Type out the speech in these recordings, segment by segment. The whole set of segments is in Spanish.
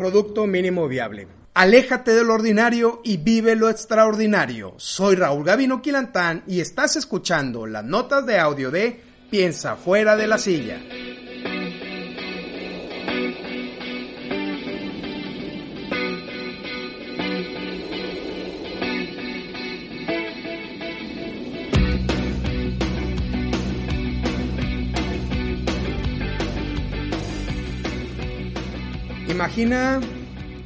Producto mínimo viable. Aléjate de lo ordinario y vive lo extraordinario. Soy Raúl Gavino Quilantán y estás escuchando las notas de audio de Piensa fuera de la silla. Imagina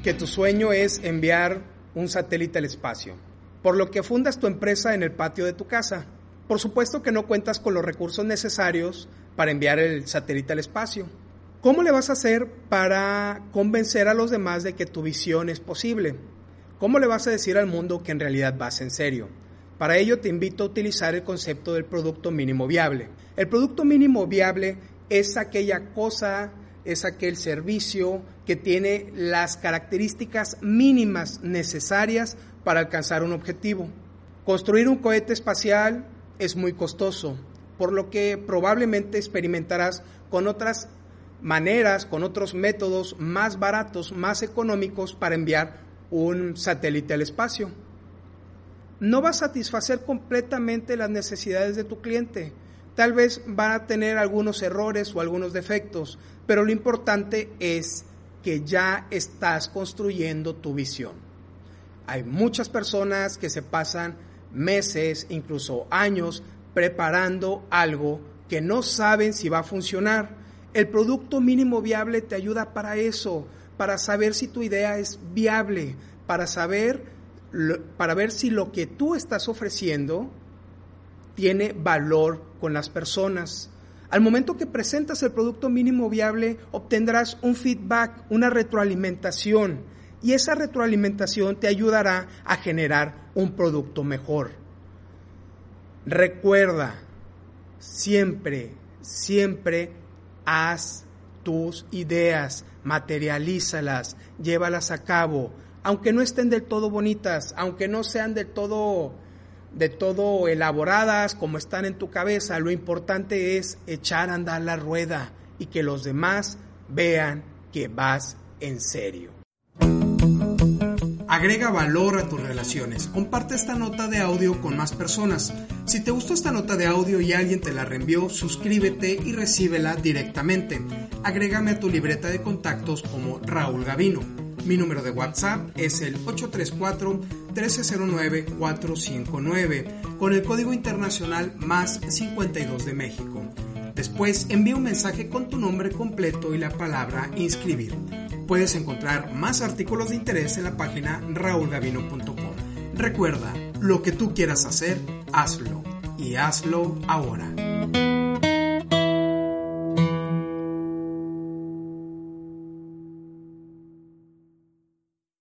que tu sueño es enviar un satélite al espacio, por lo que fundas tu empresa en el patio de tu casa. Por supuesto que no cuentas con los recursos necesarios para enviar el satélite al espacio. ¿Cómo le vas a hacer para convencer a los demás de que tu visión es posible? ¿Cómo le vas a decir al mundo que en realidad vas en serio? Para ello te invito a utilizar el concepto del producto mínimo viable. El producto mínimo viable es aquella cosa es aquel servicio que tiene las características mínimas necesarias para alcanzar un objetivo. Construir un cohete espacial es muy costoso, por lo que probablemente experimentarás con otras maneras, con otros métodos más baratos, más económicos para enviar un satélite al espacio. No va a satisfacer completamente las necesidades de tu cliente. Tal vez va a tener algunos errores o algunos defectos, pero lo importante es que ya estás construyendo tu visión. Hay muchas personas que se pasan meses, incluso años, preparando algo que no saben si va a funcionar. El producto mínimo viable te ayuda para eso, para saber si tu idea es viable, para saber, para ver si lo que tú estás ofreciendo tiene valor con las personas. Al momento que presentas el producto mínimo viable, obtendrás un feedback, una retroalimentación, y esa retroalimentación te ayudará a generar un producto mejor. Recuerda, siempre, siempre haz tus ideas, materialízalas, llévalas a cabo, aunque no estén del todo bonitas, aunque no sean del todo de todo elaboradas como están en tu cabeza. Lo importante es echar a andar la rueda y que los demás vean que vas en serio. Agrega valor a tus relaciones. Comparte esta nota de audio con más personas. Si te gustó esta nota de audio y alguien te la reenvió, suscríbete y recíbela directamente. Agrégame a tu libreta de contactos como Raúl Gavino. Mi número de WhatsApp es el 834-1309-459 con el código internacional más 52 de México. Después envía un mensaje con tu nombre completo y la palabra inscribir. Puedes encontrar más artículos de interés en la página raulgavino.com. Recuerda, lo que tú quieras hacer, hazlo y hazlo ahora.